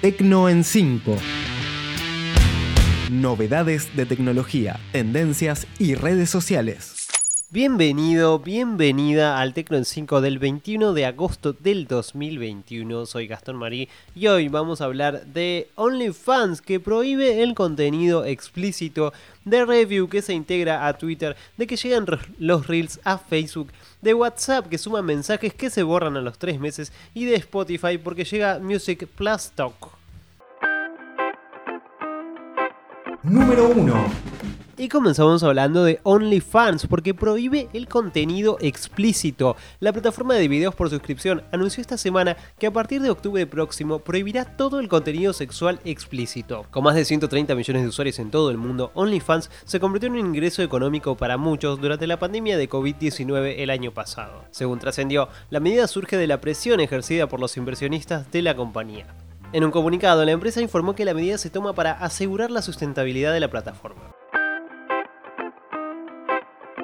Tecno en 5. Novedades de tecnología, tendencias y redes sociales. Bienvenido, bienvenida al Tecno en 5 del 21 de agosto del 2021. Soy Gastón Marí y hoy vamos a hablar de OnlyFans que prohíbe el contenido explícito, de Review que se integra a Twitter, de que llegan los Reels a Facebook, de WhatsApp que suma mensajes que se borran a los 3 meses y de Spotify porque llega Music Plus Talk. Número 1. Y comenzamos hablando de OnlyFans porque prohíbe el contenido explícito. La plataforma de videos por suscripción anunció esta semana que a partir de octubre próximo prohibirá todo el contenido sexual explícito. Con más de 130 millones de usuarios en todo el mundo, OnlyFans se convirtió en un ingreso económico para muchos durante la pandemia de COVID-19 el año pasado. Según trascendió, la medida surge de la presión ejercida por los inversionistas de la compañía. En un comunicado, la empresa informó que la medida se toma para asegurar la sustentabilidad de la plataforma.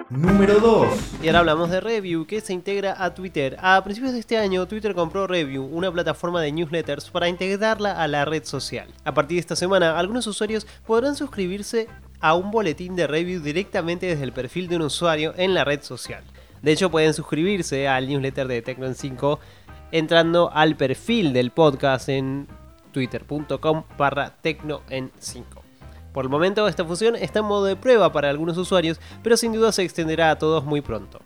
Número 2. Y ahora hablamos de Review, que se integra a Twitter. A principios de este año, Twitter compró Review, una plataforma de newsletters, para integrarla a la red social. A partir de esta semana, algunos usuarios podrán suscribirse a un boletín de Review directamente desde el perfil de un usuario en la red social. De hecho, pueden suscribirse al newsletter de Tecno 5 entrando al perfil del podcast en twitter.com barra Tecno 5. Por el momento esta función está en modo de prueba para algunos usuarios, pero sin duda se extenderá a todos muy pronto.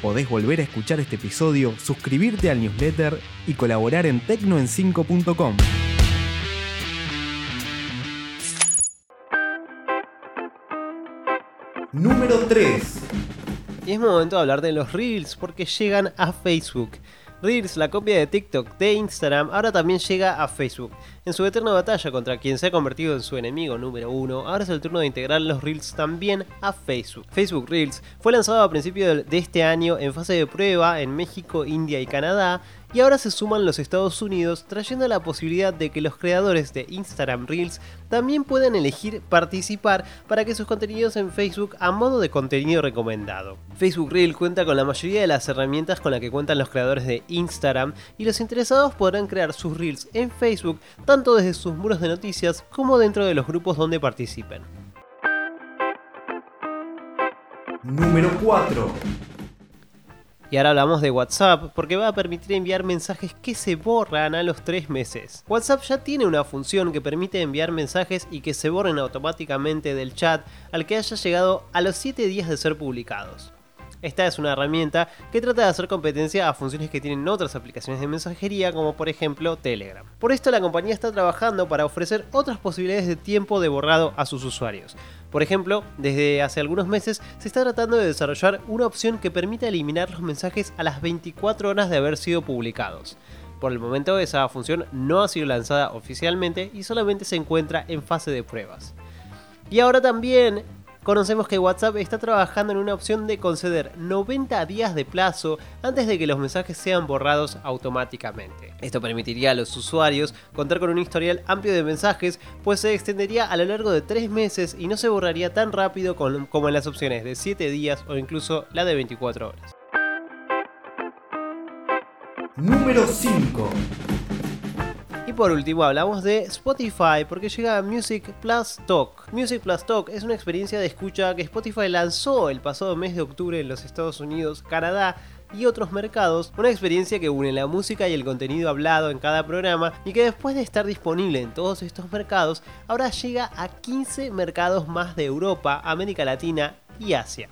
Podés volver a escuchar este episodio, suscribirte al newsletter y colaborar en tecnoen5.com. Número 3. Y es momento de hablar de los Reels porque llegan a Facebook. Reels, la copia de TikTok de Instagram, ahora también llega a Facebook. En su eterna batalla contra quien se ha convertido en su enemigo número uno, ahora es el turno de integrar los Reels también a Facebook. Facebook Reels fue lanzado a principios de este año en fase de prueba en México, India y Canadá y ahora se suman los Estados Unidos trayendo la posibilidad de que los creadores de Instagram Reels también puedan elegir participar para que sus contenidos en Facebook a modo de contenido recomendado. Facebook Reel cuenta con la mayoría de las herramientas con las que cuentan los creadores de Instagram y los interesados podrán crear sus Reels en Facebook tanto desde sus muros de noticias como dentro de los grupos donde participen. Número 4. Y ahora hablamos de WhatsApp porque va a permitir enviar mensajes que se borran a los 3 meses. WhatsApp ya tiene una función que permite enviar mensajes y que se borren automáticamente del chat al que haya llegado a los 7 días de ser publicados. Esta es una herramienta que trata de hacer competencia a funciones que tienen otras aplicaciones de mensajería como por ejemplo Telegram. Por esto la compañía está trabajando para ofrecer otras posibilidades de tiempo de borrado a sus usuarios. Por ejemplo, desde hace algunos meses se está tratando de desarrollar una opción que permita eliminar los mensajes a las 24 horas de haber sido publicados. Por el momento esa función no ha sido lanzada oficialmente y solamente se encuentra en fase de pruebas. Y ahora también conocemos que WhatsApp está trabajando en una opción de conceder 90 días de plazo antes de que los mensajes sean borrados automáticamente. Esto permitiría a los usuarios contar con un historial amplio de mensajes, pues se extendería a lo largo de 3 meses y no se borraría tan rápido como en las opciones de 7 días o incluso la de 24 horas. Número 5 y por último hablamos de Spotify porque llega Music Plus Talk. Music Plus Talk es una experiencia de escucha que Spotify lanzó el pasado mes de octubre en los Estados Unidos, Canadá y otros mercados, una experiencia que une la música y el contenido hablado en cada programa y que después de estar disponible en todos estos mercados, ahora llega a 15 mercados más de Europa, América Latina y Asia.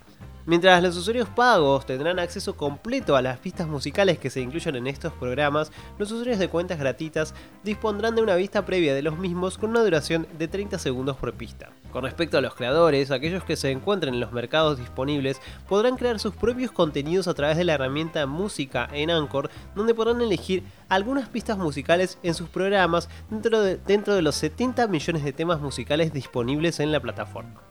Mientras los usuarios pagos tendrán acceso completo a las pistas musicales que se incluyen en estos programas, los usuarios de cuentas gratuitas dispondrán de una vista previa de los mismos con una duración de 30 segundos por pista. Con respecto a los creadores, aquellos que se encuentren en los mercados disponibles podrán crear sus propios contenidos a través de la herramienta Música en Anchor, donde podrán elegir algunas pistas musicales en sus programas dentro de, dentro de los 70 millones de temas musicales disponibles en la plataforma.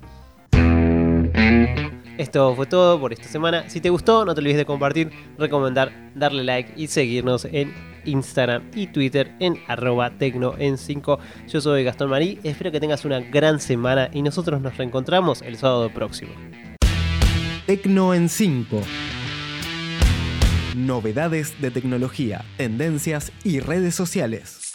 Esto fue todo por esta semana. Si te gustó, no te olvides de compartir, recomendar, darle like y seguirnos en Instagram y Twitter en arroba tecno en 5. Yo soy Gastón Marí, espero que tengas una gran semana y nosotros nos reencontramos el sábado próximo. Tecno en 5. Novedades de tecnología, tendencias y redes sociales.